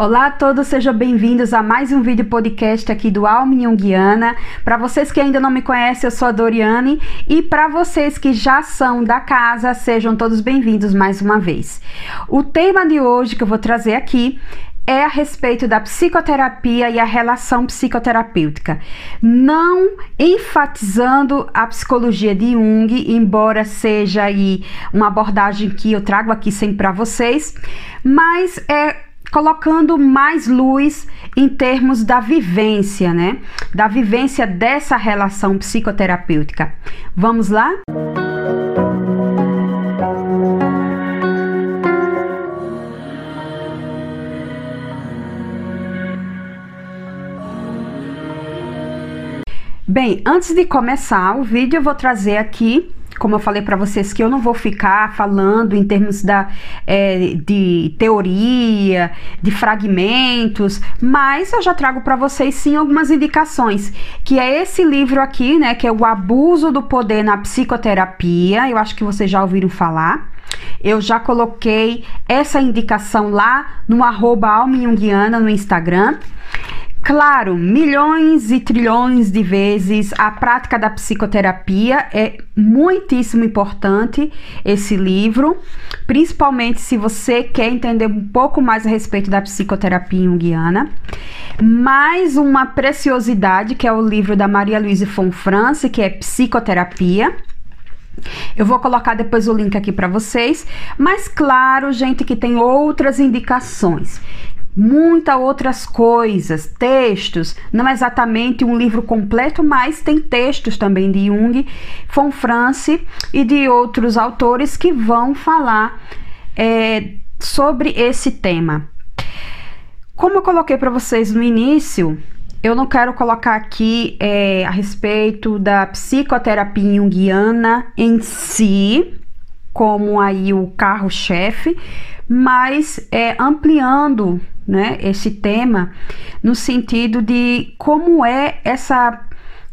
Olá a todos, sejam bem-vindos a mais um vídeo podcast aqui do Alma Jungiana. Para vocês que ainda não me conhecem, eu sou a Doriane e para vocês que já são da casa, sejam todos bem-vindos mais uma vez. O tema de hoje que eu vou trazer aqui é a respeito da psicoterapia e a relação psicoterapêutica, não enfatizando a psicologia de Jung, embora seja aí uma abordagem que eu trago aqui sempre para vocês, mas é colocando mais luz em termos da vivência, né? Da vivência dessa relação psicoterapêutica. Vamos lá? Bem, antes de começar o vídeo, eu vou trazer aqui como eu falei para vocês, que eu não vou ficar falando em termos da, é, de teoria, de fragmentos, mas eu já trago para vocês sim algumas indicações, que é esse livro aqui, né, que é o Abuso do Poder na Psicoterapia, eu acho que vocês já ouviram falar. Eu já coloquei essa indicação lá no arroba no Instagram. Claro, milhões e trilhões de vezes a prática da psicoterapia é muitíssimo importante esse livro, principalmente se você quer entender um pouco mais a respeito da psicoterapia junguiana. Mais uma preciosidade que é o livro da Maria Luísa Fonfrance, que é Psicoterapia. Eu vou colocar depois o link aqui para vocês, mas claro, gente, que tem outras indicações muitas outras coisas, textos, não é exatamente um livro completo, mas tem textos também de Jung, von Franz e de outros autores que vão falar é, sobre esse tema. Como eu coloquei para vocês no início, eu não quero colocar aqui é, a respeito da psicoterapia junguiana em si, como aí o carro-chefe, mas é, ampliando né, esse tema no sentido de como é essa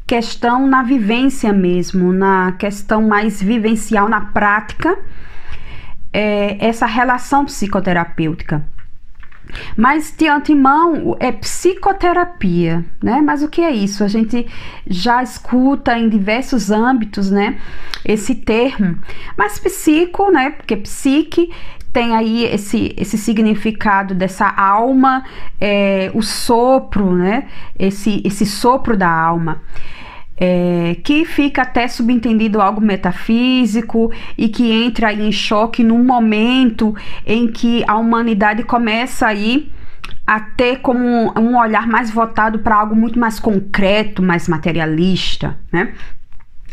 questão na vivência mesmo, na questão mais vivencial, na prática, é, essa relação psicoterapêutica. Mas de antemão é psicoterapia, né? Mas o que é isso? A gente já escuta em diversos âmbitos, né? Esse termo. Mas psico, né? Porque psique tem aí esse, esse significado dessa alma, é, o sopro, né? Esse, esse sopro da alma. É, que fica até subentendido algo metafísico e que entra em choque num momento em que a humanidade começa aí a ter como um olhar mais voltado para algo muito mais concreto, mais materialista, né?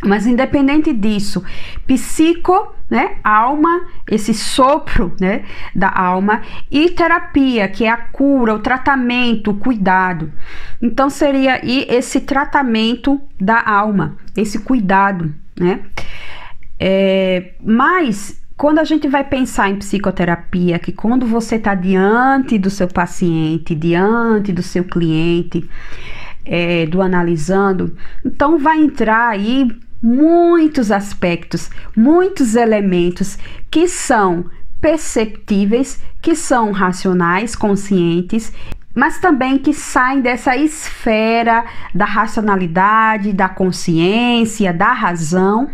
Mas independente disso, psico, né, alma, esse sopro, né, da alma e terapia, que é a cura, o tratamento, o cuidado. Então seria aí esse tratamento da alma, esse cuidado, né? É, mas quando a gente vai pensar em psicoterapia, que quando você está diante do seu paciente, diante do seu cliente, é, do analisando, então vai entrar aí muitos aspectos, muitos elementos que são perceptíveis, que são racionais, conscientes, mas também que saem dessa esfera da racionalidade, da consciência, da razão,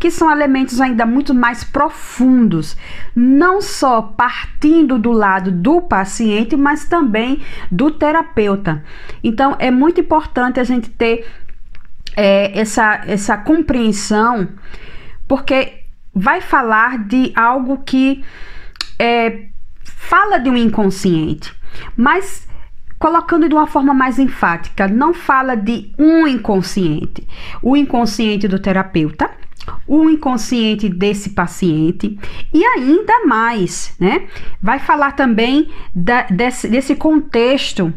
que são elementos ainda muito mais profundos, não só partindo do lado do paciente, mas também do terapeuta. Então é muito importante a gente ter é, essa, essa compreensão, porque vai falar de algo que é, fala de um inconsciente, mas colocando de uma forma mais enfática, não fala de um inconsciente, o inconsciente do terapeuta, o inconsciente desse paciente e ainda mais, né? Vai falar também da, desse, desse contexto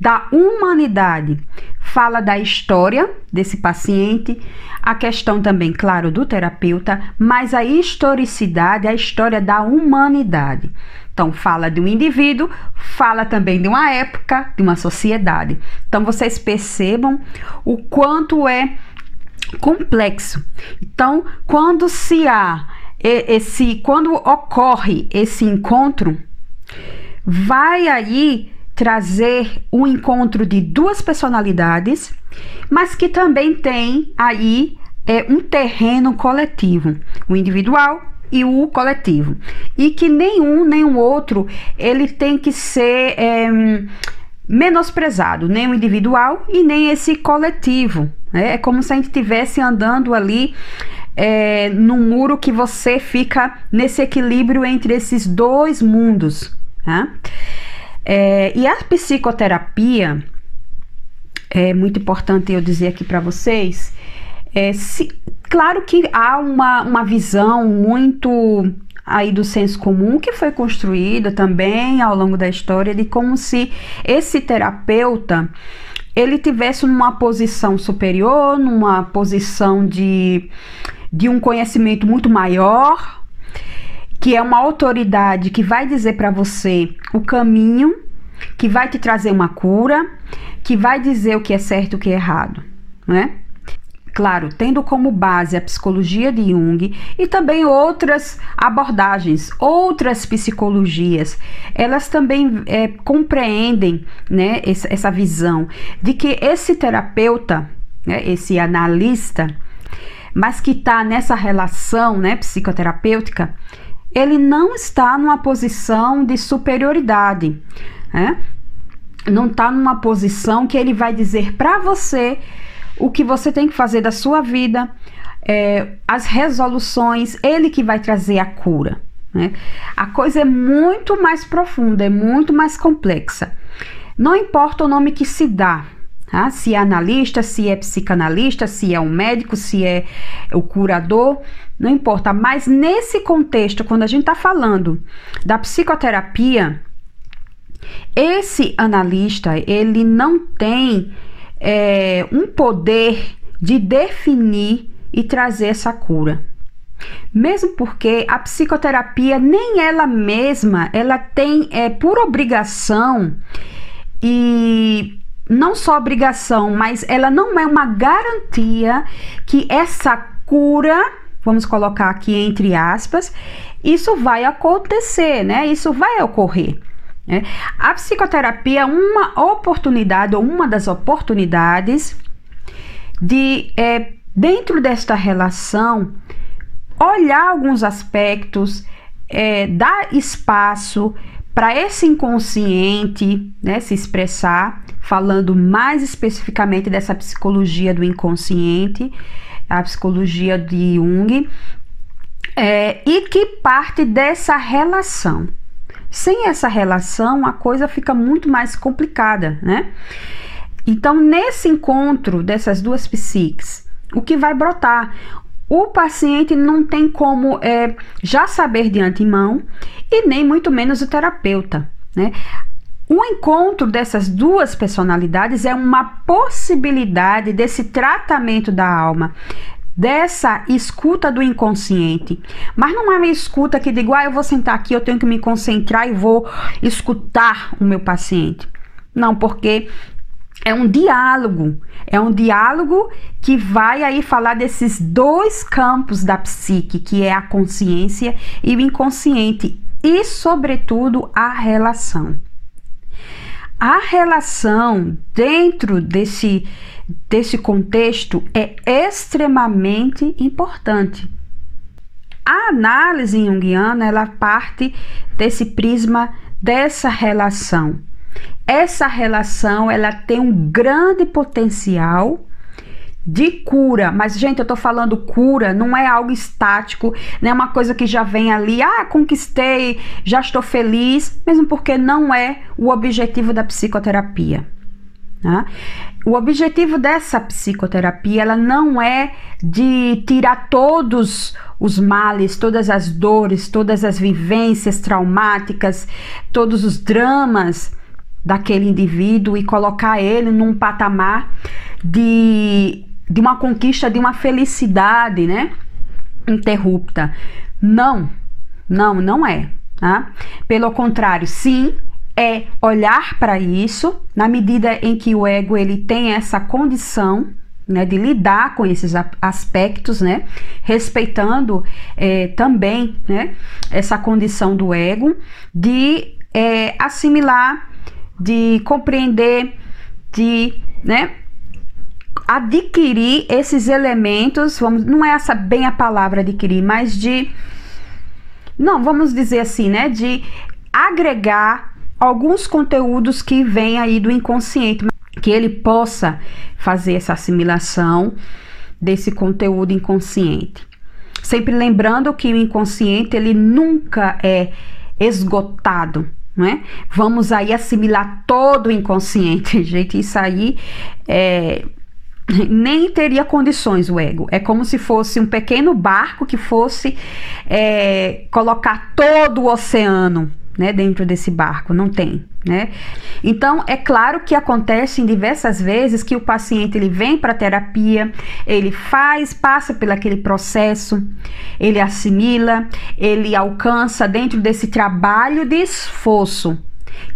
da humanidade. Fala da história desse paciente, a questão também, claro, do terapeuta, mas a historicidade, a história da humanidade. Então, fala de um indivíduo, fala também de uma época, de uma sociedade. Então, vocês percebam o quanto é complexo. Então, quando se há esse, quando ocorre esse encontro, vai aí trazer o um encontro de duas personalidades, mas que também tem aí é, um terreno coletivo, o individual e o coletivo, e que nenhum nem o outro ele tem que ser é, menosprezado, nem o individual e nem esse coletivo. Né? É como se a gente estivesse andando ali é, num muro que você fica nesse equilíbrio entre esses dois mundos. Tá? É, e a psicoterapia, é muito importante eu dizer aqui para vocês, é, se, claro que há uma, uma visão muito aí do senso comum que foi construída também ao longo da história de como se esse terapeuta ele tivesse numa posição superior, numa posição de, de um conhecimento muito maior, que é uma autoridade que vai dizer para você o caminho, que vai te trazer uma cura, que vai dizer o que é certo e o que é errado, né? Claro, tendo como base a psicologia de Jung e também outras abordagens, outras psicologias, elas também é, compreendem né, essa visão de que esse terapeuta, né, esse analista, mas que está nessa relação né, psicoterapêutica, ele não está numa posição de superioridade, né? não está numa posição que ele vai dizer para você o que você tem que fazer da sua vida, é, as resoluções, ele que vai trazer a cura. Né? A coisa é muito mais profunda, é muito mais complexa. Não importa o nome que se dá, tá? se é analista, se é psicanalista, se é um médico, se é o curador, não importa. Mas nesse contexto, quando a gente está falando da psicoterapia, esse analista ele não tem é, um poder de definir e trazer essa cura. Mesmo porque a psicoterapia nem ela mesma, ela tem é, por obrigação e não só obrigação, mas ela não é uma garantia que essa cura, vamos colocar aqui entre aspas, isso vai acontecer, né? Isso vai ocorrer. Né? A psicoterapia é uma oportunidade, ou uma das oportunidades, de, é, dentro desta relação, olhar alguns aspectos, é, dar espaço para esse inconsciente né, se expressar, falando mais especificamente dessa psicologia do inconsciente, a psicologia de Jung, é, e que parte dessa relação. Sem essa relação, a coisa fica muito mais complicada, né? Então, nesse encontro dessas duas psiques, o que vai brotar? O paciente não tem como é, já saber de antemão e nem muito menos o terapeuta, né? O encontro dessas duas personalidades é uma possibilidade desse tratamento da alma dessa escuta do inconsciente. Mas não é uma escuta que digo, ah, eu vou sentar aqui, eu tenho que me concentrar e vou escutar o meu paciente. Não, porque é um diálogo, é um diálogo que vai aí falar desses dois campos da psique, que é a consciência e o inconsciente, e sobretudo a relação. A relação dentro desse desse contexto é extremamente importante. A análise junguiana ela parte desse prisma dessa relação. Essa relação ela tem um grande potencial de cura, mas gente, eu tô falando cura, não é algo estático, não é uma coisa que já vem ali, ah, conquistei, já estou feliz, mesmo porque não é o objetivo da psicoterapia. Tá? O objetivo dessa psicoterapia ela não é de tirar todos os males, todas as dores, todas as vivências traumáticas, todos os dramas daquele indivíduo e colocar ele num patamar de, de uma conquista, de uma felicidade, né? Interrupta. Não, não, não é. Tá? Pelo contrário, sim, é olhar para isso na medida em que o ego ele tem essa condição né, de lidar com esses aspectos, né, respeitando é, também né, essa condição do ego de é, assimilar, de compreender, de, né, adquirir esses elementos, vamos, não é essa bem a palavra adquirir, mas de não, vamos dizer assim, né, de agregar alguns conteúdos que vêm aí do inconsciente, que ele possa fazer essa assimilação desse conteúdo inconsciente. Sempre lembrando que o inconsciente ele nunca é esgotado, não é? Vamos aí assimilar todo o inconsciente, gente. Isso aí é, nem teria condições o ego. É como se fosse um pequeno barco que fosse é, colocar todo o oceano né, dentro desse barco, não tem, né? Então, é claro que acontece em diversas vezes que o paciente ele vem para terapia, ele faz, passa pelo aquele processo, ele assimila, ele alcança dentro desse trabalho de esforço,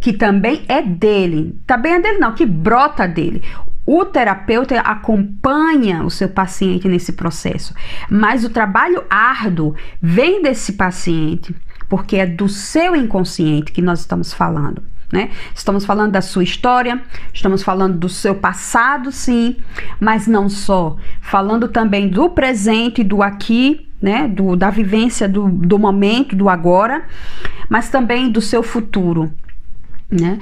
que também é dele, também é dele não, que brota dele. O terapeuta acompanha o seu paciente nesse processo, mas o trabalho árduo vem desse paciente porque é do seu inconsciente que nós estamos falando. Né? Estamos falando da sua história, estamos falando do seu passado, sim, mas não só. Falando também do presente, do aqui, né? Do, da vivência do, do momento, do agora, mas também do seu futuro. Né?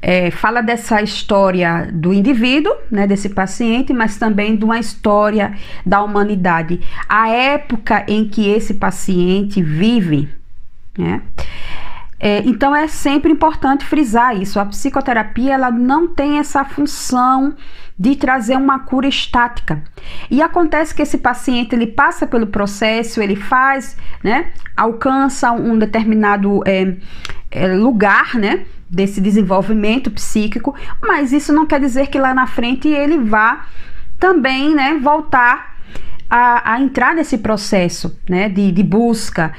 É, fala dessa história do indivíduo, né, desse paciente, mas também de uma história da humanidade. A época em que esse paciente vive, né? É, então é sempre importante frisar isso. A psicoterapia ela não tem essa função de trazer uma cura estática. E acontece que esse paciente ele passa pelo processo, ele faz, né, alcança um determinado é, é, lugar, né, desse desenvolvimento psíquico, mas isso não quer dizer que lá na frente ele vá também, né, voltar a, a entrar nesse processo né, de, de busca,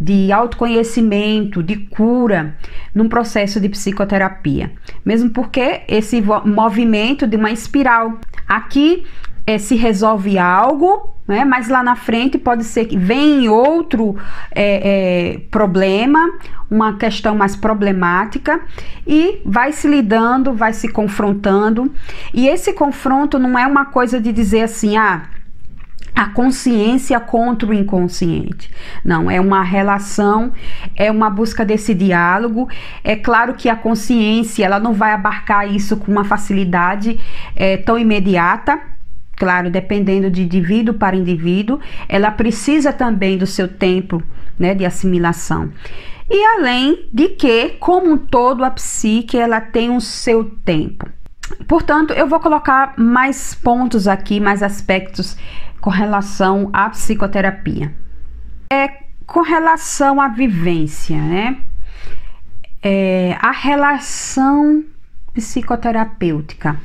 de autoconhecimento, de cura, num processo de psicoterapia. Mesmo porque esse movimento de uma espiral. Aqui é, se resolve algo, né, mas lá na frente pode ser que venha outro é, é, problema, uma questão mais problemática, e vai se lidando, vai se confrontando. E esse confronto não é uma coisa de dizer assim, ah a consciência contra o inconsciente. Não, é uma relação, é uma busca desse diálogo. É claro que a consciência ela não vai abarcar isso com uma facilidade é, tão imediata. Claro, dependendo de indivíduo para indivíduo, ela precisa também do seu tempo né, de assimilação. E além de que, como um todo, a psique ela tem o seu tempo. Portanto, eu vou colocar mais pontos aqui, mais aspectos com relação à psicoterapia. É com relação à vivência, né? É, a relação psicoterapêutica.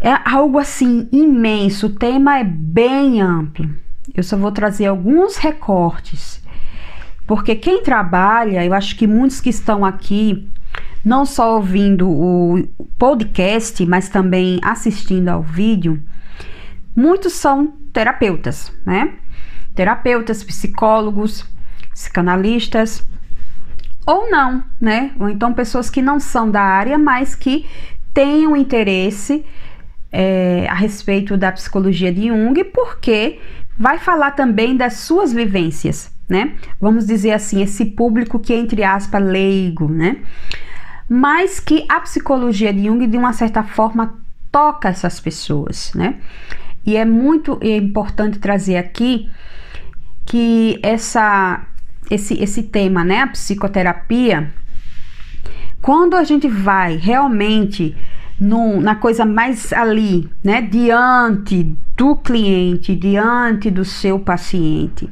É algo assim imenso, o tema é bem amplo. Eu só vou trazer alguns recortes, porque quem trabalha, eu acho que muitos que estão aqui, não só ouvindo o podcast, mas também assistindo ao vídeo, Muitos são terapeutas, né? Terapeutas, psicólogos, psicanalistas, ou não, né? Ou então pessoas que não são da área, mas que tenham interesse é, a respeito da psicologia de Jung, porque vai falar também das suas vivências, né? Vamos dizer assim, esse público que é, entre aspas, leigo, né? Mas que a psicologia de Jung, de uma certa forma, toca essas pessoas, né? E é muito importante trazer aqui que essa, esse, esse tema, né, a psicoterapia, quando a gente vai realmente no, na coisa mais ali, né, diante do cliente, diante do seu paciente,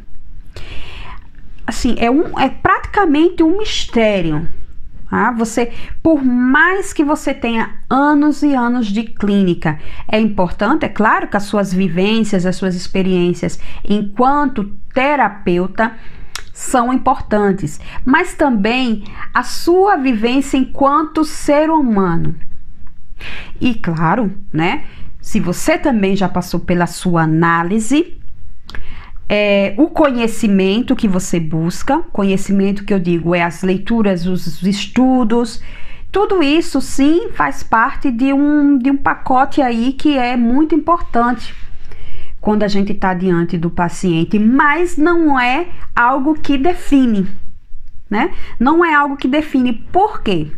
assim, é, um, é praticamente um mistério ah, você, por mais que você tenha anos e anos de clínica, é importante, é claro, que as suas vivências, as suas experiências enquanto terapeuta são importantes, mas também a sua vivência enquanto ser humano. E claro, né? Se você também já passou pela sua análise, é, o conhecimento que você busca, conhecimento que eu digo é as leituras, os estudos Tudo isso sim faz parte de um, de um pacote aí que é muito importante quando a gente está diante do paciente, mas não é algo que define, né? Não é algo que define. Por quê?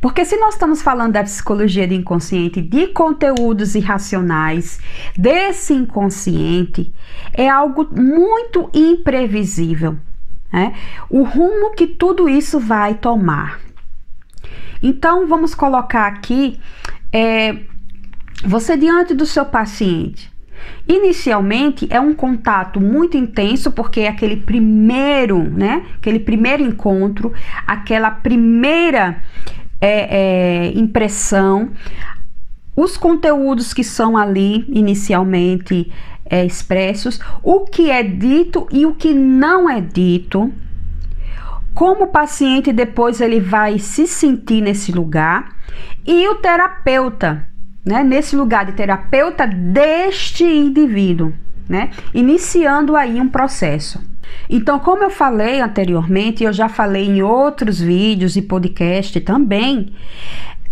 Porque se nós estamos falando da psicologia do inconsciente, de conteúdos irracionais, desse inconsciente, é algo muito imprevisível. Né? O rumo que tudo isso vai tomar. Então, vamos colocar aqui é, você diante do seu paciente. Inicialmente é um contato muito intenso, porque é aquele primeiro, né? Aquele primeiro encontro, aquela primeira é, é, impressão, os conteúdos que são ali inicialmente é, expressos, o que é dito e o que não é dito, como o paciente depois ele vai se sentir nesse lugar. E o terapeuta, né, nesse lugar de terapeuta deste indivíduo, né, iniciando aí um processo. Então, como eu falei anteriormente, eu já falei em outros vídeos e podcast também,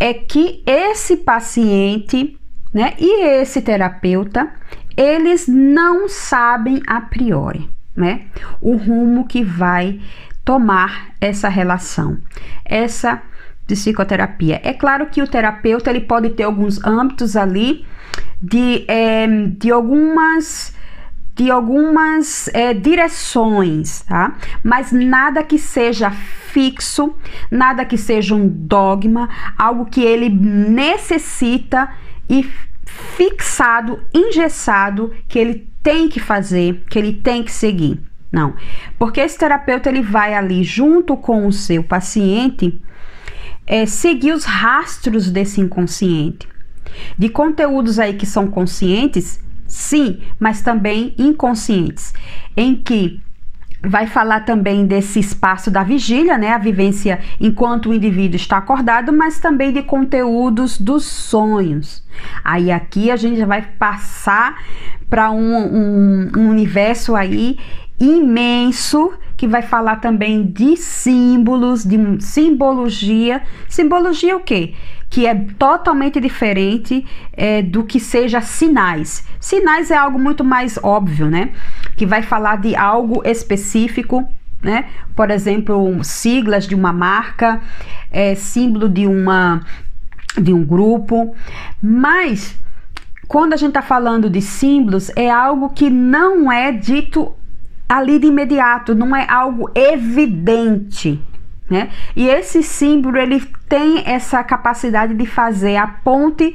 é que esse paciente, né, e esse terapeuta, eles não sabem a priori, né, o rumo que vai tomar essa relação, essa psicoterapia. É claro que o terapeuta ele pode ter alguns âmbitos ali de, é, de algumas de algumas é, direções, tá? Mas nada que seja fixo, nada que seja um dogma, algo que ele necessita e fixado, engessado, que ele tem que fazer, que ele tem que seguir. Não, porque esse terapeuta ele vai ali junto com o seu paciente é, seguir os rastros desse inconsciente, de conteúdos aí que são conscientes Sim, mas também inconscientes, em que vai falar também desse espaço da vigília, né, a vivência enquanto o indivíduo está acordado, mas também de conteúdos dos sonhos. Aí aqui a gente vai passar para um, um, um universo aí imenso que vai falar também de símbolos, de simbologia. Simbologia o quê? Que é totalmente diferente é, do que seja sinais. Sinais é algo muito mais óbvio, né? Que vai falar de algo específico, né? Por exemplo, siglas de uma marca, é, símbolo de uma de um grupo, mas quando a gente está falando de símbolos, é algo que não é dito ali de imediato, não é algo evidente. Né? E esse símbolo ele tem essa capacidade de fazer a ponte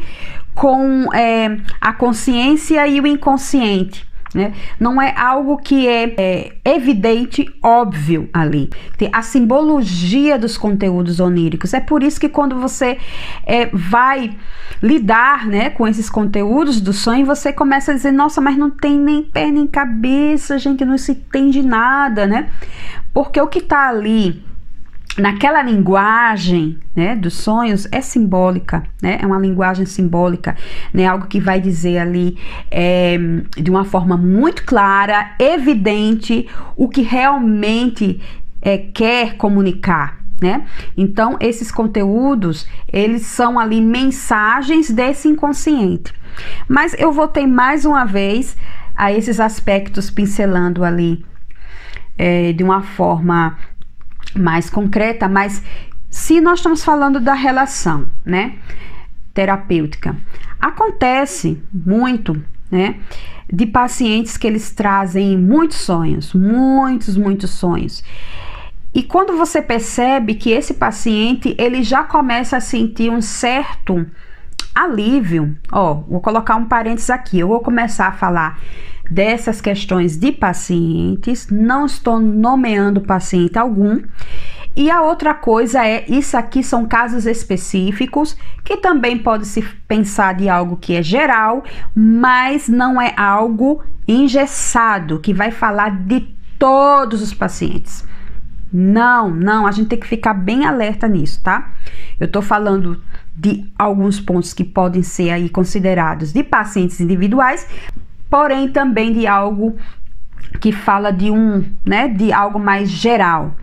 com é, a consciência e o inconsciente. Né? Não é algo que é, é, evidente, óbvio ali. Tem a simbologia dos conteúdos oníricos. É por isso que quando você é, vai lidar né, com esses conteúdos do sonho, você começa a dizer: nossa, mas não tem nem pé nem cabeça, gente, não se entende nada, né? Porque o que está ali naquela linguagem né, dos sonhos é simbólica, né, é uma linguagem simbólica, né, algo que vai dizer ali é, de uma forma muito clara, evidente, o que realmente é, quer comunicar. Né? Então, esses conteúdos, eles são ali mensagens desse inconsciente. Mas eu voltei mais uma vez a esses aspectos pincelando ali é, de uma forma mais concreta, mas se nós estamos falando da relação, né, terapêutica, acontece muito, né, de pacientes que eles trazem muitos sonhos, muitos, muitos sonhos. E quando você percebe que esse paciente ele já começa a sentir um certo alívio, ó, vou colocar um parênteses aqui, eu vou começar a falar dessas questões de pacientes, não estou nomeando paciente algum. E a outra coisa é, isso aqui são casos específicos que também pode se pensar de algo que é geral, mas não é algo engessado que vai falar de todos os pacientes. Não, não, a gente tem que ficar bem alerta nisso, tá? Eu tô falando de alguns pontos que podem ser aí considerados de pacientes individuais, porém também de algo que fala de um, né, de algo mais geral.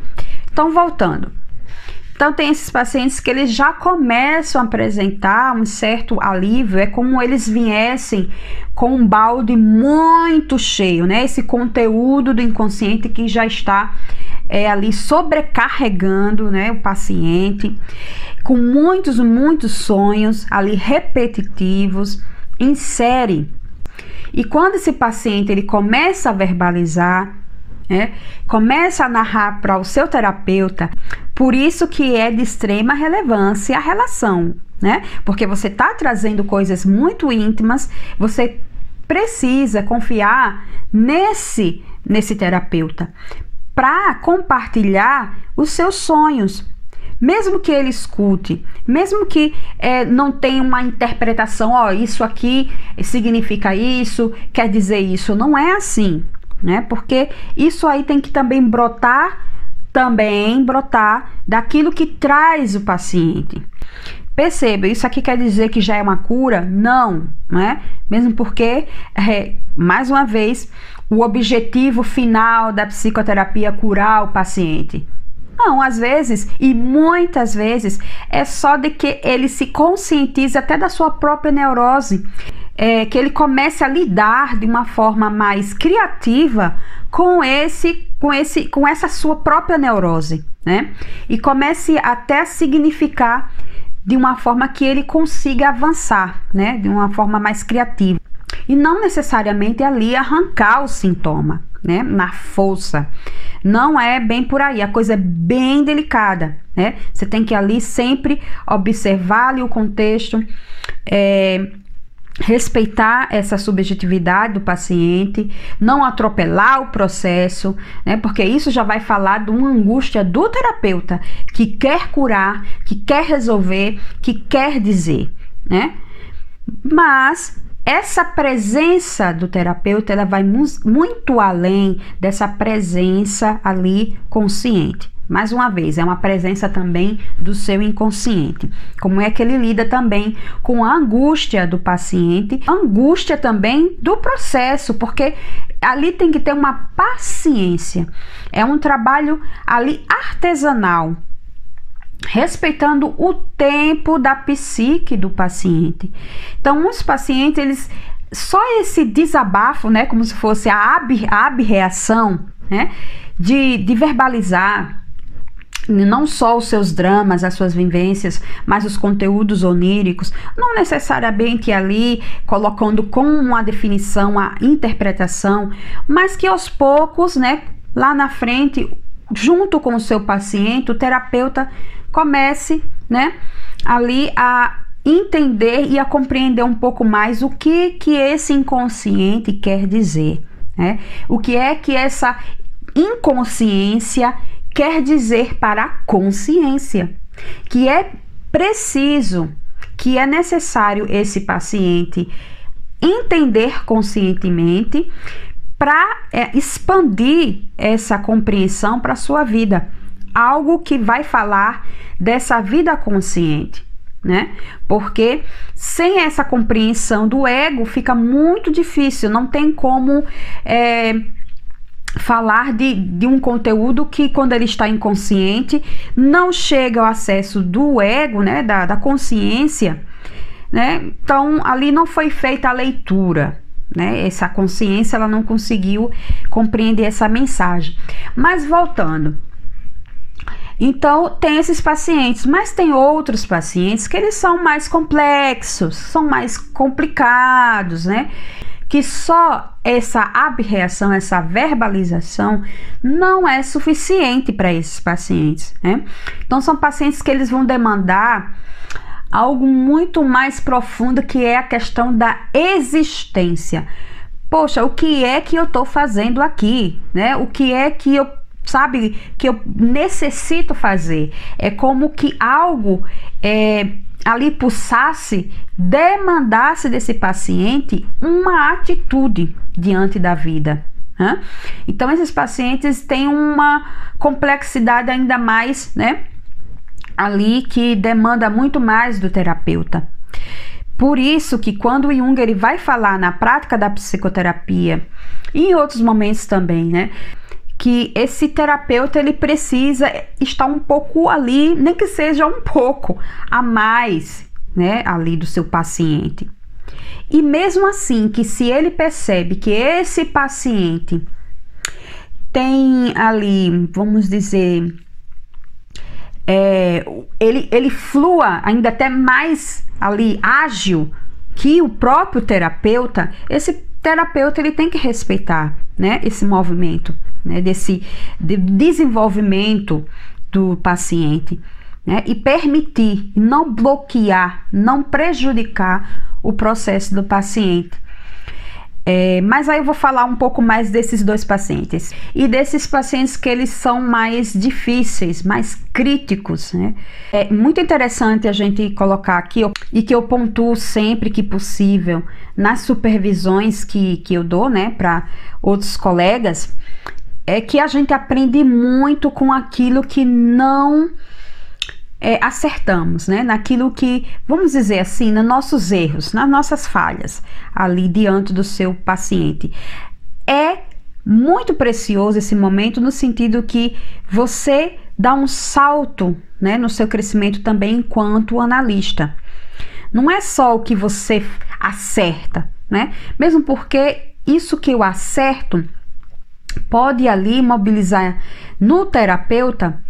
Então, voltando. Então tem esses pacientes que eles já começam a apresentar um certo alívio, é como eles viessem com um balde muito cheio, né? Esse conteúdo do inconsciente que já está é, ali sobrecarregando né, o paciente, com muitos, muitos sonhos ali repetitivos, insere. E quando esse paciente ele começa a verbalizar, né, começa a narrar para o seu terapeuta, por isso que é de extrema relevância a relação, né? Porque você está trazendo coisas muito íntimas, você precisa confiar nesse nesse terapeuta para compartilhar os seus sonhos. Mesmo que ele escute, mesmo que é, não tenha uma interpretação, ó, isso aqui significa isso, quer dizer isso, não é assim, né? Porque isso aí tem que também brotar, também brotar daquilo que traz o paciente. Perceba, isso aqui quer dizer que já é uma cura? Não, né? Mesmo porque, é, mais uma vez, o objetivo final da psicoterapia é curar o paciente. Não, às vezes e muitas vezes é só de que ele se conscientize até da sua própria neurose, é, que ele comece a lidar de uma forma mais criativa com esse, com esse, com essa sua própria neurose, né? E comece até a significar de uma forma que ele consiga avançar, né? De uma forma mais criativa e não necessariamente ali arrancar o sintoma, né? Na força. Não é bem por aí, a coisa é bem delicada, né? Você tem que ali sempre observar ali o contexto, é, respeitar essa subjetividade do paciente, não atropelar o processo, né? Porque isso já vai falar de uma angústia do terapeuta que quer curar, que quer resolver, que quer dizer, né? Mas essa presença do terapeuta ela vai muito além dessa presença ali consciente. Mais uma vez, é uma presença também do seu inconsciente. Como é que ele lida também com a angústia do paciente, angústia também do processo, porque ali tem que ter uma paciência. É um trabalho ali artesanal, respeitando o tempo da psique do paciente. Então, uns pacientes, eles só esse desabafo, né, como se fosse a, ab, abreação, né, de, de verbalizar não só os seus dramas, as suas vivências, mas os conteúdos oníricos, não necessariamente ali colocando com uma definição a interpretação, mas que aos poucos, né, lá na frente, junto com o seu paciente, o terapeuta comece, né, ali a entender e a compreender um pouco mais o que que esse inconsciente quer dizer, né? O que é que essa inconsciência quer dizer para a consciência, que é preciso, que é necessário esse paciente entender conscientemente para é, expandir essa compreensão para sua vida algo que vai falar dessa vida consciente, né? Porque sem essa compreensão do ego fica muito difícil, não tem como é, falar de, de um conteúdo que, quando ele está inconsciente, não chega ao acesso do ego, né? Da, da consciência, né? Então ali não foi feita a leitura. Né? Essa consciência ela não conseguiu compreender essa mensagem. Mas voltando, então, tem esses pacientes, mas tem outros pacientes que eles são mais complexos, são mais complicados, né? Que só essa abreação, essa verbalização não é suficiente para esses pacientes, né? Então, são pacientes que eles vão demandar algo muito mais profundo que é a questão da existência. Poxa, o que é que eu estou fazendo aqui, né? O que é que eu sabe, que eu necessito fazer. É como que algo é, ali pulsasse, demandasse desse paciente uma atitude diante da vida. Né? Então, esses pacientes têm uma complexidade ainda mais, né? Ali que demanda muito mais do terapeuta. Por isso que quando o Jung ele vai falar na prática da psicoterapia, e em outros momentos também, né? Que esse terapeuta ele precisa estar um pouco ali, nem que seja um pouco a mais, né, ali do seu paciente. E mesmo assim, que se ele percebe que esse paciente tem ali, vamos dizer, é, ele, ele flua ainda até mais ali ágil que o próprio terapeuta, esse terapeuta ele tem que respeitar né, esse movimento, né, desse de desenvolvimento do paciente né, e permitir, não bloquear, não prejudicar o processo do paciente. É, mas aí eu vou falar um pouco mais desses dois pacientes e desses pacientes que eles são mais difíceis, mais críticos, né? É muito interessante a gente colocar aqui e que eu pontuo sempre que possível nas supervisões que, que eu dou, né, para outros colegas, é que a gente aprende muito com aquilo que não é, acertamos, né? Naquilo que, vamos dizer assim, nos nossos erros, nas nossas falhas, ali diante do seu paciente. É muito precioso esse momento no sentido que você dá um salto, né, no seu crescimento também enquanto analista. Não é só o que você acerta, né? Mesmo porque isso que eu acerto pode ali mobilizar no terapeuta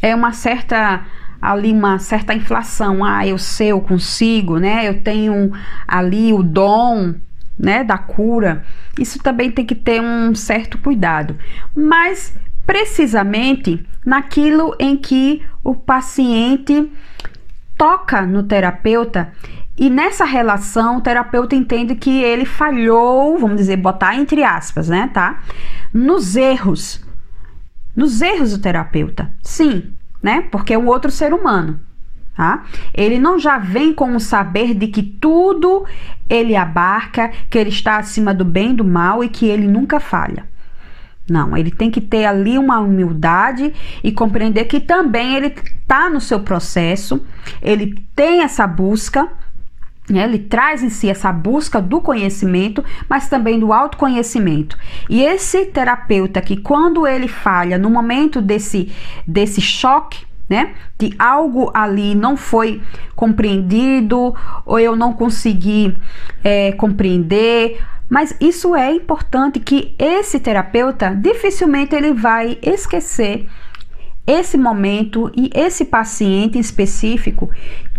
é uma certa ali uma certa inflação. Ah, eu sei, eu consigo, né? Eu tenho ali o dom, né, da cura. Isso também tem que ter um certo cuidado. Mas precisamente naquilo em que o paciente toca no terapeuta e nessa relação o terapeuta entende que ele falhou, vamos dizer, botar entre aspas, né, tá? Nos erros. Nos erros do terapeuta. Sim, né? Porque é um outro ser humano, tá? Ele não já vem com o saber de que tudo ele abarca, que ele está acima do bem e do mal e que ele nunca falha. Não, ele tem que ter ali uma humildade e compreender que também ele está no seu processo, ele tem essa busca? Ele traz em si essa busca do conhecimento, mas também do autoconhecimento. E esse terapeuta que, quando ele falha no momento desse, desse choque, né? De algo ali não foi compreendido ou eu não consegui é, compreender. Mas isso é importante que esse terapeuta dificilmente ele vai esquecer esse momento e esse paciente específico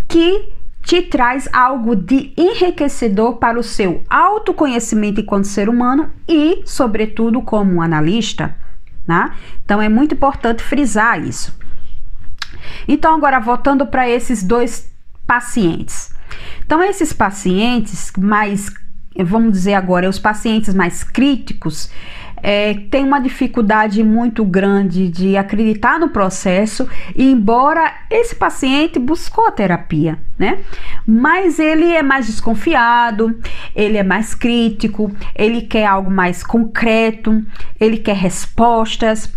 que te traz algo de enriquecedor para o seu autoconhecimento enquanto ser humano e, sobretudo, como analista. Né? Então é muito importante frisar isso. Então, agora voltando para esses dois pacientes. Então, esses pacientes mais, vamos dizer agora, os pacientes mais críticos, é, tem uma dificuldade muito grande de acreditar no processo, embora esse paciente buscou a terapia, né? Mas ele é mais desconfiado, ele é mais crítico, ele quer algo mais concreto, ele quer respostas.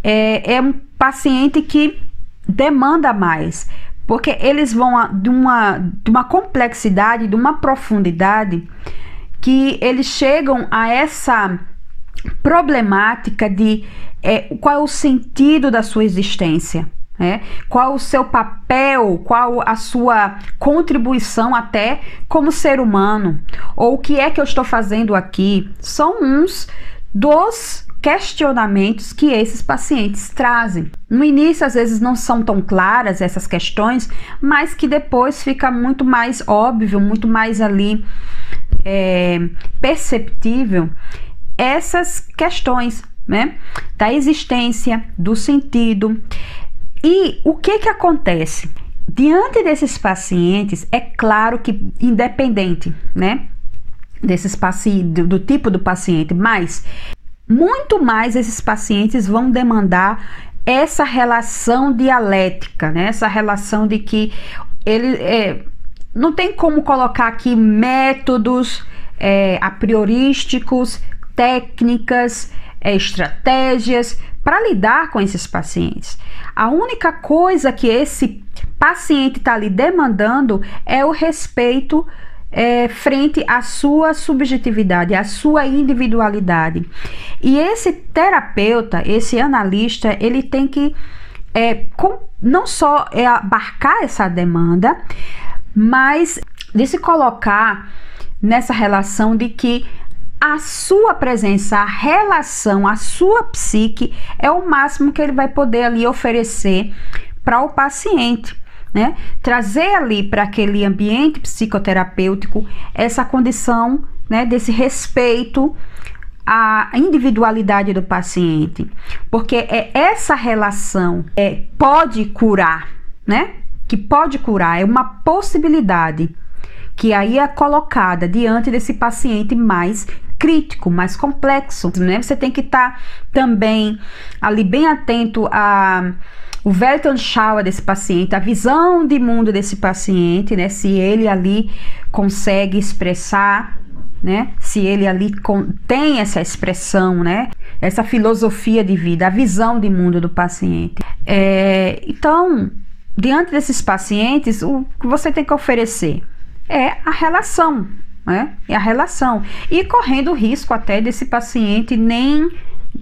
É, é um paciente que demanda mais, porque eles vão de uma, de uma complexidade, de uma profundidade, que eles chegam a essa problemática de é, qual é o sentido da sua existência. né? qual o seu papel, qual a sua contribuição até como ser humano, ou o que é que eu estou fazendo aqui, são uns dos questionamentos que esses pacientes trazem. No início, às vezes, não são tão claras essas questões, mas que depois fica muito mais óbvio, muito mais ali é, perceptível essas questões, né? Da existência, do sentido. E o que que acontece? Diante desses pacientes, é claro que independente, né? Desses do, do tipo do paciente, mas muito mais esses pacientes vão demandar essa relação dialética, né? Essa relação de que ele é, não tem como colocar aqui métodos é, a priorísticos técnicas, é, estratégias para lidar com esses pacientes. A única coisa que esse paciente está lhe demandando é o respeito é, frente à sua subjetividade, à sua individualidade. E esse terapeuta, esse analista, ele tem que é, com, não só é abarcar essa demanda, mas de se colocar nessa relação de que a sua presença, a relação, a sua psique é o máximo que ele vai poder ali oferecer para o paciente. Né? Trazer ali para aquele ambiente psicoterapêutico essa condição né, desse respeito à individualidade do paciente, porque é essa relação é, pode curar, né? Que pode curar, é uma possibilidade que aí é colocada diante desse paciente mais crítico, mais complexo, né? Você tem que estar tá também ali bem atento a o Weltanschauer desse paciente, a visão de mundo desse paciente, né? Se ele ali consegue expressar, né? Se ele ali tem essa expressão, né? Essa filosofia de vida, a visão de mundo do paciente. É, então, diante desses pacientes, o que você tem que oferecer é a relação, né? É a relação. E correndo o risco até desse paciente nem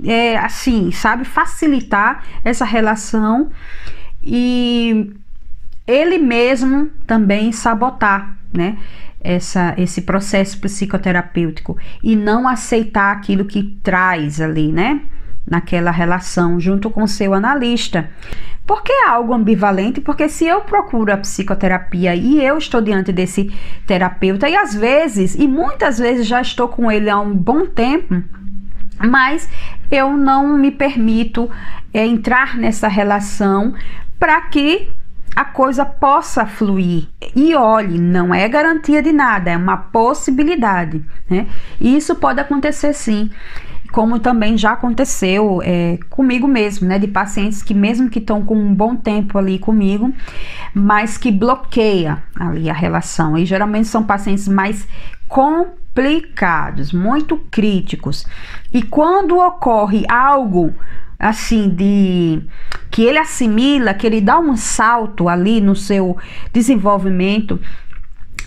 é, assim, sabe, facilitar essa relação e ele mesmo também sabotar, né? Essa, esse processo psicoterapêutico e não aceitar aquilo que traz ali, né? Naquela relação junto com seu analista. Por que é algo ambivalente? Porque se eu procuro a psicoterapia e eu estou diante desse terapeuta, e às vezes, e muitas vezes já estou com ele há um bom tempo, mas eu não me permito é, entrar nessa relação para que a coisa possa fluir. E olhe, não é garantia de nada, é uma possibilidade. Né? E isso pode acontecer sim. Como também já aconteceu é, comigo mesmo, né? De pacientes que, mesmo que estão com um bom tempo ali comigo, mas que bloqueia ali a relação. E geralmente são pacientes mais complicados, muito críticos. E quando ocorre algo assim de que ele assimila, que ele dá um salto ali no seu desenvolvimento,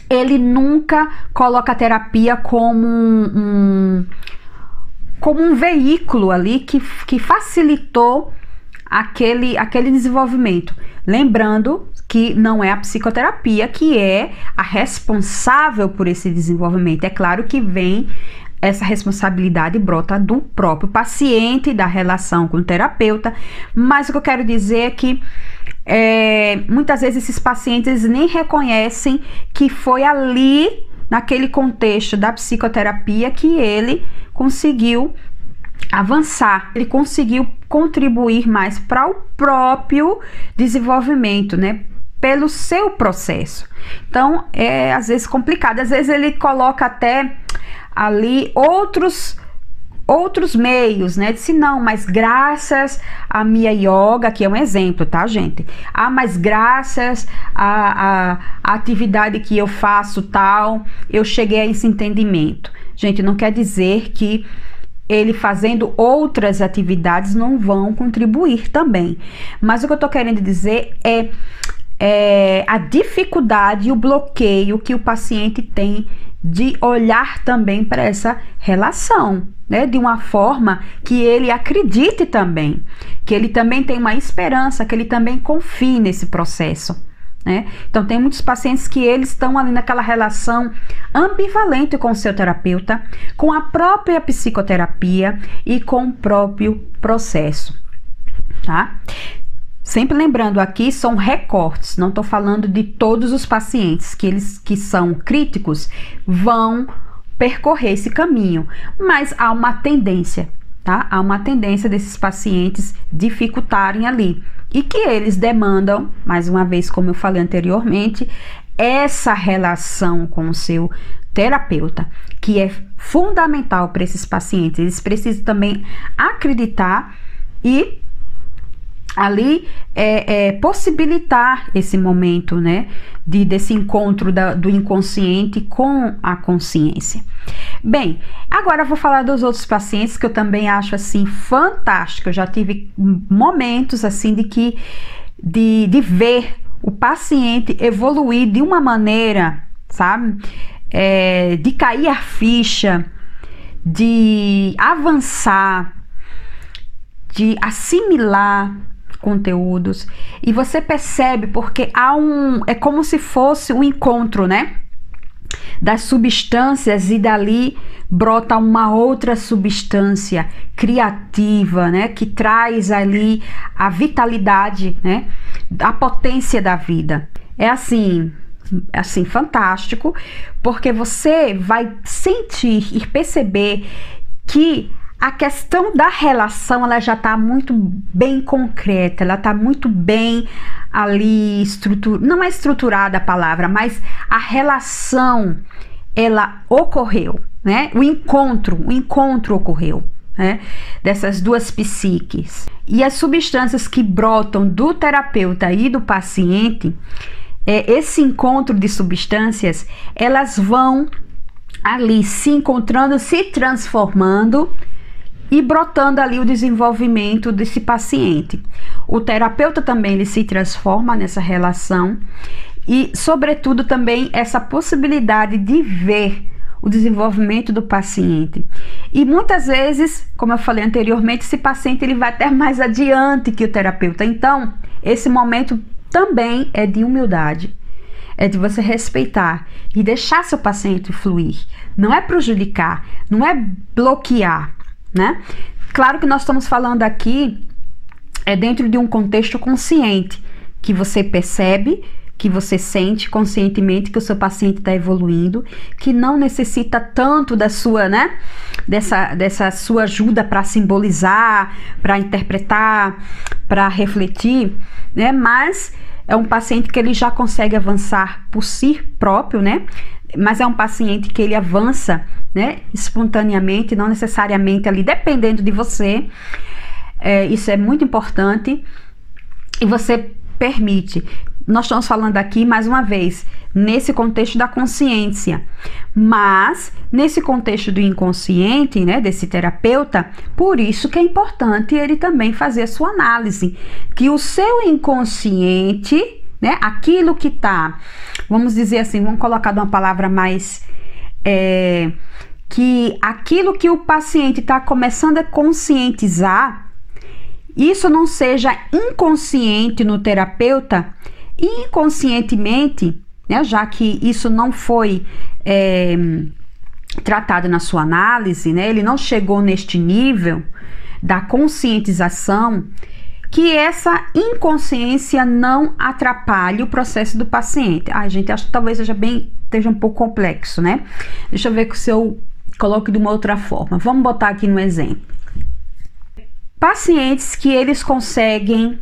ele nunca coloca a terapia como um, um como um veículo ali que, que facilitou aquele, aquele desenvolvimento. Lembrando que não é a psicoterapia que é a responsável por esse desenvolvimento. É claro que vem essa responsabilidade brota do próprio paciente, da relação com o terapeuta, mas o que eu quero dizer é que é, muitas vezes esses pacientes nem reconhecem que foi ali, naquele contexto da psicoterapia, que ele conseguiu avançar, ele conseguiu contribuir mais para o próprio desenvolvimento, né? Pelo seu processo. Então, é às vezes complicado, às vezes ele coloca até ali outros outros meios, né? Disse não, mas graças a minha yoga, que é um exemplo, tá, gente? Ah, mas graças à a, a, atividade que eu faço tal, eu cheguei a esse entendimento. Gente, não quer dizer que ele fazendo outras atividades não vão contribuir também. Mas o que eu tô querendo dizer é, é a dificuldade e o bloqueio que o paciente tem de olhar também para essa relação, né? De uma forma que ele acredite também, que ele também tem uma esperança, que ele também confie nesse processo. Né? Então, tem muitos pacientes que eles estão ali naquela relação ambivalente com o seu terapeuta, com a própria psicoterapia e com o próprio processo, tá? Sempre lembrando aqui, são recortes, não estou falando de todos os pacientes que eles que são críticos vão percorrer esse caminho, mas há uma tendência, tá? Há uma tendência desses pacientes dificultarem ali e que eles demandam, mais uma vez, como eu falei anteriormente, essa relação com o seu terapeuta, que é fundamental para esses pacientes. Eles precisam também acreditar e ali é, é, possibilitar esse momento, né, de, desse encontro da, do inconsciente com a consciência. Bem, agora vou falar dos outros pacientes que eu também acho assim fantástico. Eu já tive momentos assim de que de, de ver o paciente evoluir de uma maneira, sabe, é, de cair a ficha, de avançar, de assimilar conteúdos e você percebe porque há um é como se fosse um encontro, né? Das substâncias e dali brota uma outra substância criativa, né, que traz ali a vitalidade, né, a potência da vida. É assim, assim fantástico, porque você vai sentir e perceber que a questão da relação ela já está muito bem concreta, ela está muito bem ali estruturada, não é estruturada a palavra, mas a relação ela ocorreu, né? O encontro, o encontro ocorreu. Né, dessas duas psiques. E as substâncias que brotam do terapeuta e do paciente, é, esse encontro de substâncias, elas vão ali se encontrando, se transformando e brotando ali o desenvolvimento desse paciente. O terapeuta também ele se transforma nessa relação e, sobretudo, também essa possibilidade de ver o desenvolvimento do paciente. E muitas vezes, como eu falei anteriormente, esse paciente ele vai até mais adiante que o terapeuta. Então, esse momento também é de humildade. É de você respeitar e deixar seu paciente fluir. Não é prejudicar, não é bloquear, né? Claro que nós estamos falando aqui é dentro de um contexto consciente que você percebe que você sente conscientemente que o seu paciente está evoluindo, que não necessita tanto da sua, né, dessa, dessa sua ajuda para simbolizar, para interpretar, para refletir, né, mas é um paciente que ele já consegue avançar por si próprio, né, mas é um paciente que ele avança, né, espontaneamente, não necessariamente ali, dependendo de você. É, isso é muito importante. E você permite. Nós estamos falando aqui, mais uma vez, nesse contexto da consciência. Mas, nesse contexto do inconsciente, né, desse terapeuta, por isso que é importante ele também fazer a sua análise. Que o seu inconsciente, né, aquilo que está vamos dizer assim, vamos colocar uma palavra mais. É, que aquilo que o paciente está começando a conscientizar, isso não seja inconsciente no terapeuta, inconscientemente, né, já que isso não foi é, tratado na sua análise, né, ele não chegou neste nível da conscientização, que essa inconsciência não atrapalhe o processo do paciente. Ai, gente, acho que talvez seja bem, esteja um pouco complexo, né? Deixa eu ver se eu coloque de uma outra forma. Vamos botar aqui no exemplo. Pacientes que eles conseguem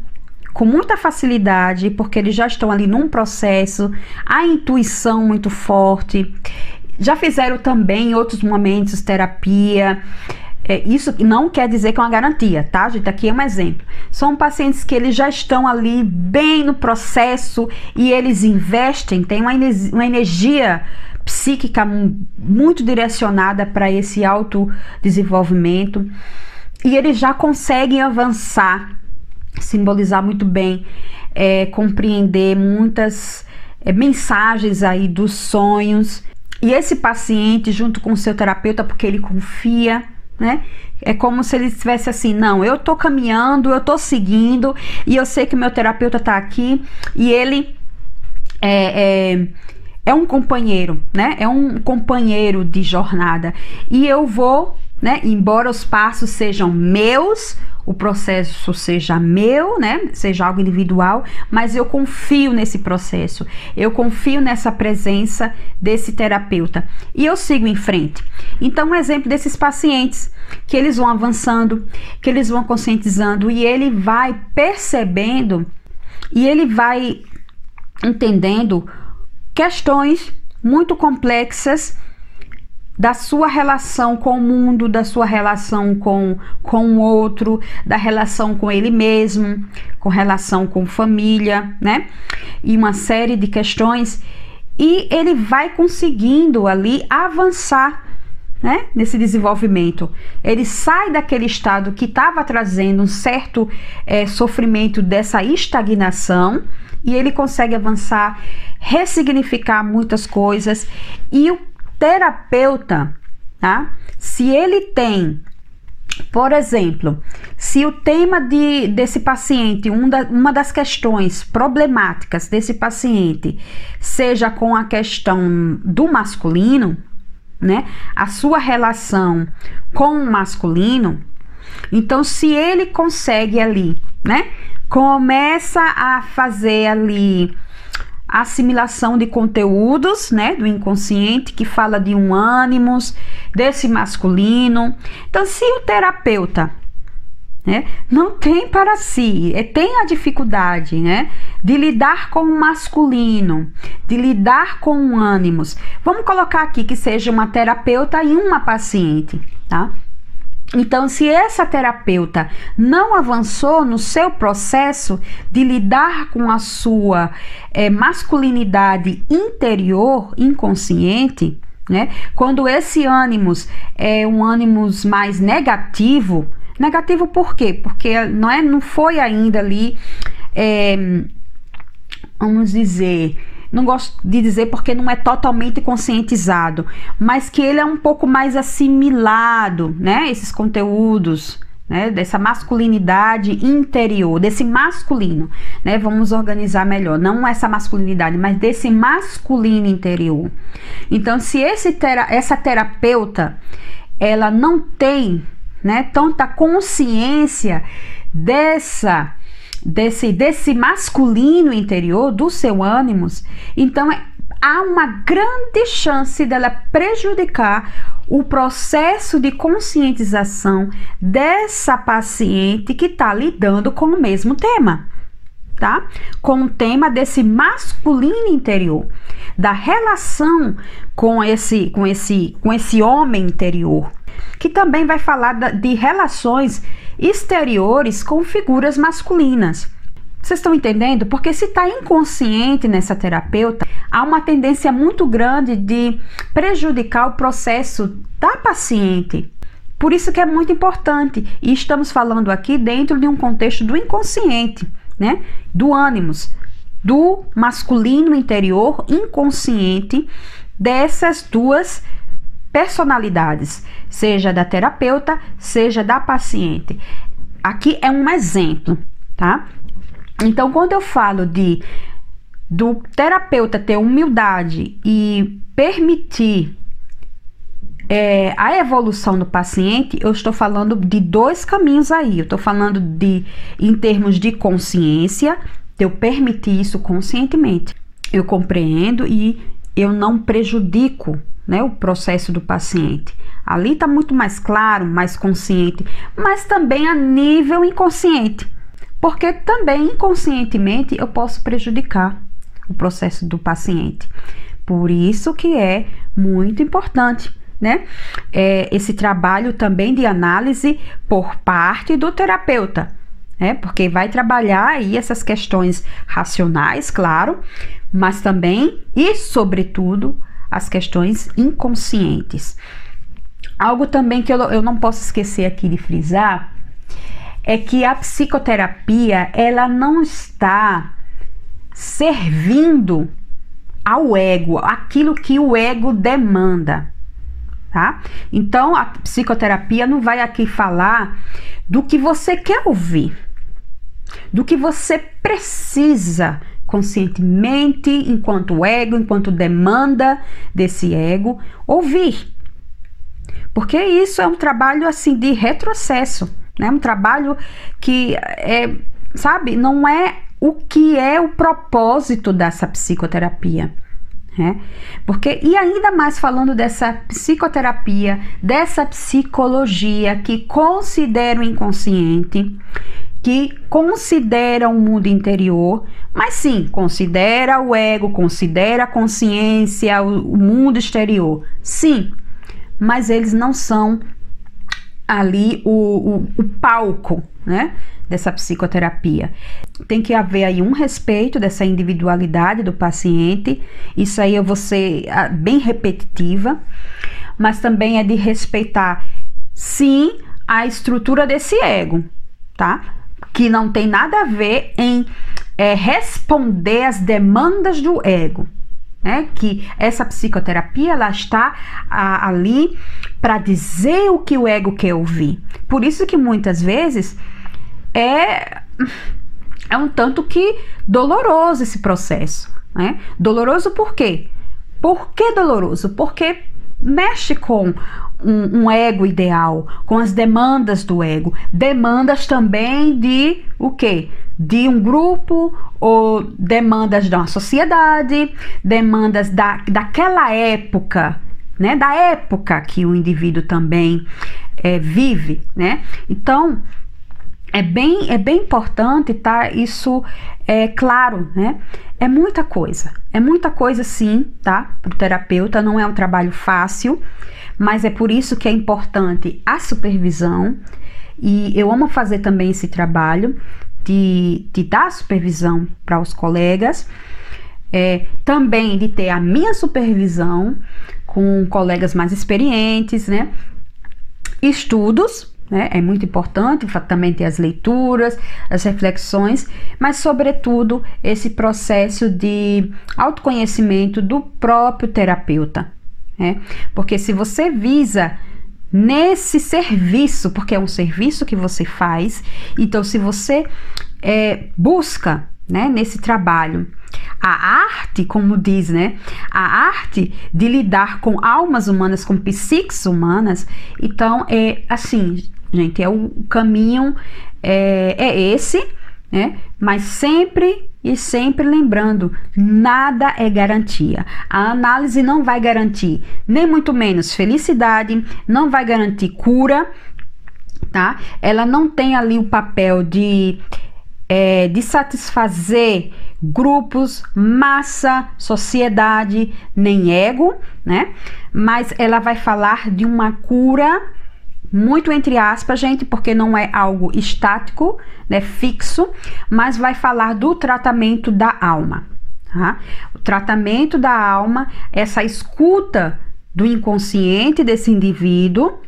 com muita facilidade, porque eles já estão ali num processo, a intuição muito forte, já fizeram também em outros momentos terapia, é, isso não quer dizer que é uma garantia, tá, gente? Aqui é um exemplo. São pacientes que eles já estão ali bem no processo e eles investem, tem uma, uma energia psíquica muito direcionada para esse autodesenvolvimento e eles já conseguem avançar, simbolizar muito bem, é, compreender muitas é, mensagens aí dos sonhos. E esse paciente, junto com o seu terapeuta, porque ele confia, né? É como se ele estivesse assim, não, eu tô caminhando, eu tô seguindo e eu sei que meu terapeuta tá aqui e ele é, é, é um companheiro, né? É um companheiro de jornada e eu vou, né? Embora os passos sejam meus, o processo seja meu, né? Seja algo individual, mas eu confio nesse processo. Eu confio nessa presença desse terapeuta e eu sigo em frente. Então, um exemplo desses pacientes que eles vão avançando, que eles vão conscientizando e ele vai percebendo e ele vai entendendo questões muito complexas da sua relação com o mundo, da sua relação com, com o outro, da relação com ele mesmo, com relação com família, né? E uma série de questões. E ele vai conseguindo ali avançar né, nesse desenvolvimento. Ele sai daquele estado que estava trazendo um certo é, sofrimento dessa estagnação e ele consegue avançar, ressignificar muitas coisas e o terapeuta, tá? Se ele tem por exemplo, se o tema de, desse paciente, um da, uma das questões problemáticas desse paciente, seja com a questão do masculino, né? A sua relação com o masculino, então se ele consegue ali, né? Começa a fazer ali assimilação de conteúdos, né, do inconsciente que fala de um ânimos, desse masculino. Então, se o terapeuta né, não tem para si, é, tem a dificuldade, né, de lidar com o masculino, de lidar com ânimos. Vamos colocar aqui que seja uma terapeuta e uma paciente, tá? Então, se essa terapeuta não avançou no seu processo de lidar com a sua é, masculinidade interior, inconsciente, né? Quando esse ânimos é um ânimos mais negativo, negativo por quê? Porque não é, não foi ainda ali, é, vamos dizer, não gosto de dizer porque não é totalmente conscientizado, mas que ele é um pouco mais assimilado, né? Esses conteúdos, né? Dessa masculinidade interior, desse masculino, né? Vamos organizar melhor, não essa masculinidade, mas desse masculino interior. Então, se esse tera essa terapeuta ela não tem, né, tanta consciência dessa desse, desse masculino interior, do seu ânimos, então é, há uma grande chance dela prejudicar o processo de conscientização dessa paciente que está lidando com o mesmo tema. Tá? Com o tema desse masculino interior, da relação com esse com esse com esse homem interior, que também vai falar de relações exteriores com figuras masculinas. Vocês estão entendendo? Porque se está inconsciente nessa terapeuta, há uma tendência muito grande de prejudicar o processo da paciente. Por isso que é muito importante. E estamos falando aqui dentro de um contexto do inconsciente, né? Do ânimos, do masculino interior inconsciente dessas duas personalidades, seja da terapeuta, seja da paciente. Aqui é um exemplo, tá? Então, quando eu falo de do terapeuta ter humildade e permitir é, a evolução do paciente, eu estou falando de dois caminhos aí. Eu estou falando de em termos de consciência, eu permitir isso conscientemente. Eu compreendo e eu não prejudico né, o processo do paciente. Ali está muito mais claro, mais consciente, mas também a nível inconsciente, porque também inconscientemente eu posso prejudicar o processo do paciente. Por isso que é muito importante, né? É, esse trabalho também de análise por parte do terapeuta, né? Porque vai trabalhar aí essas questões racionais, claro, mas também e sobretudo as questões inconscientes. Algo também que eu, eu não posso esquecer aqui de frisar é que a psicoterapia ela não está servindo ao ego, aquilo que o ego demanda, tá? Então a psicoterapia não vai aqui falar do que você quer ouvir, do que você precisa conscientemente, enquanto ego, enquanto demanda desse ego, ouvir. Porque isso é um trabalho assim de retrocesso, né? Um trabalho que é, sabe, não é o que é o propósito dessa psicoterapia. Né? Porque, e ainda mais falando dessa psicoterapia, dessa psicologia que considera o inconsciente, que considera o mundo interior, mas sim, considera o ego, considera a consciência, o, mundo exterior. Sim, mas eles não são ali o, o, o palco, né? Dessa psicoterapia. Tem que haver aí um respeito dessa individualidade do paciente. Isso aí eu vou ser ah, bem repetitiva, mas também é de respeitar, sim, a estrutura desse ego, tá? Que não tem nada a ver em é, responder às demandas do ego. né? Que essa psicoterapia ela está a, ali para dizer o que o ego quer ouvir. Por isso que muitas vezes é é um tanto que doloroso esse processo, né? Doloroso por quê? Por que doloroso? Porque mexe com um, um, ego ideal, com as demandas do ego, demandas também de o quê? De um grupo ou demandas da sociedade, demandas da, daquela época, né? Da época que o indivíduo também é, vive, né? Então é bem, é bem importante tá isso é claro, né? É muita coisa, é muita coisa sim, tá? Para o terapeuta não é um trabalho fácil, mas é por isso que é importante a supervisão e eu amo fazer também esse trabalho de, de dar supervisão para os colegas, é, também de ter a minha supervisão com colegas mais experientes, né? Estudos né? É muito importante também ter as leituras, as reflexões, mas, sobretudo, esse processo de autoconhecimento do próprio terapeuta. Né? Porque se você visa nesse serviço, porque é um serviço que você faz, então, se você é, busca né, nesse trabalho a arte, como diz, né? A arte de lidar com almas humanas, com psiques humanas. Então, é assim, gente, é o caminho é, é esse, né? Mas sempre e sempre lembrando, nada é garantia. A análise não vai garantir, nem muito menos felicidade, não vai garantir cura, tá? Ela não tem ali o papel de, é, de satisfazer grupos, massa, sociedade, nem ego, né? Mas ela vai falar de uma cura muito entre aspas, gente, porque não é algo estático, né, fixo, mas vai falar do tratamento da alma. Tá? O tratamento da alma, essa escuta do inconsciente desse indivíduo,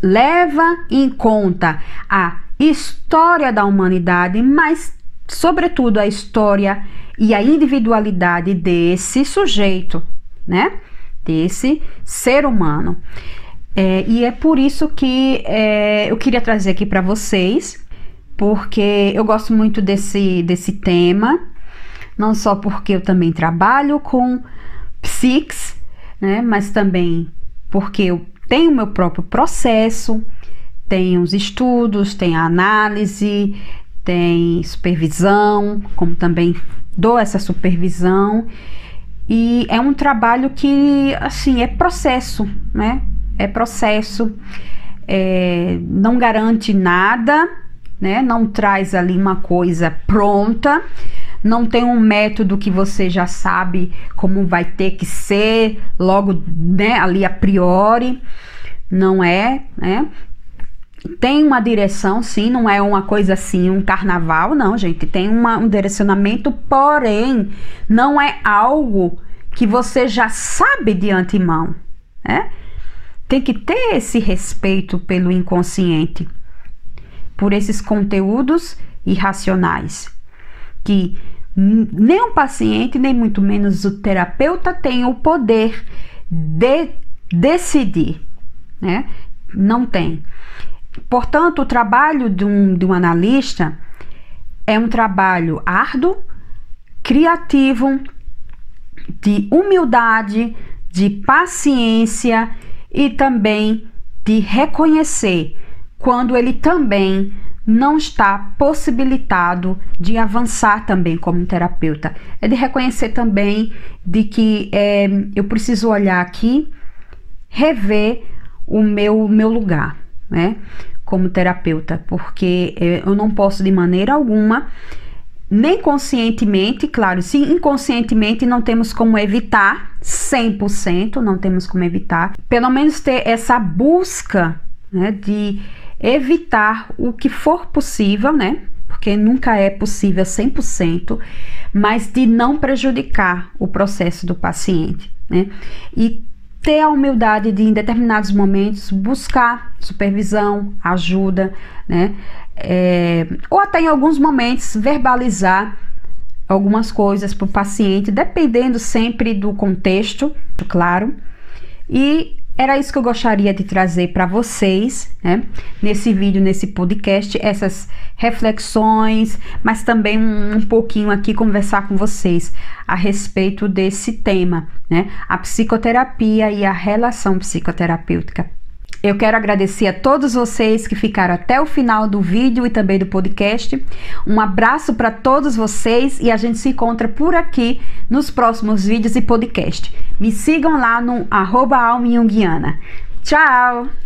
leva em conta a história da humanidade, mas, sobretudo, a história e a individualidade desse sujeito, né? Desse ser humano. É, e é por isso que é, eu queria trazer aqui para vocês, porque eu gosto muito desse, desse tema, não só porque eu também trabalho com psics, né, mas também porque eu tenho meu próprio processo, tem os estudos, tem a análise, tem supervisão, como também dou essa supervisão. E é um trabalho que, assim, é processo, né? É processo, é, não garante nada, né? Não traz ali uma coisa pronta, não tem um método que você já sabe como vai ter que ser logo, né? Ali a priori, não é, né? Tem uma direção, sim, não é uma coisa assim, um carnaval, não, gente. Tem uma, um direcionamento, porém, não é algo que você já sabe de antemão, né? Tem que ter esse respeito pelo inconsciente, por esses conteúdos irracionais, que nem o paciente, nem muito menos o terapeuta tem o poder de decidir, né? Não tem. Portanto, o trabalho de um, de um analista é um trabalho árduo, criativo, de humildade, de paciência e também de reconhecer quando ele também não está possibilitado de avançar também como terapeuta. É de reconhecer também de que é, eu preciso olhar aqui, rever o meu, meu lugar, né? Como terapeuta, porque é, eu não posso de maneira alguma nem conscientemente, claro, se inconscientemente não temos como evitar 100%, não temos como evitar, pelo menos ter essa busca né, de evitar o que for possível, né? Porque nunca é possível 100%, mas de não prejudicar o processo do paciente, né? E ter a humildade de, em determinados momentos, buscar supervisão, ajuda, né? É, ou até em alguns momentos verbalizar algumas coisas para o paciente, dependendo sempre do contexto, claro. E era isso que eu gostaria de trazer para vocês, né? Nesse vídeo, nesse podcast, essas reflexões, mas também um, um, pouquinho aqui conversar com vocês a respeito desse tema, né? A psicoterapia e a relação psicoterapêutica. Eu quero agradecer a todos vocês que ficaram até o final do vídeo e também do podcast. Um abraço para todos vocês e a gente se encontra por aqui nos próximos vídeos e podcast. Me sigam lá no arroba Tchau!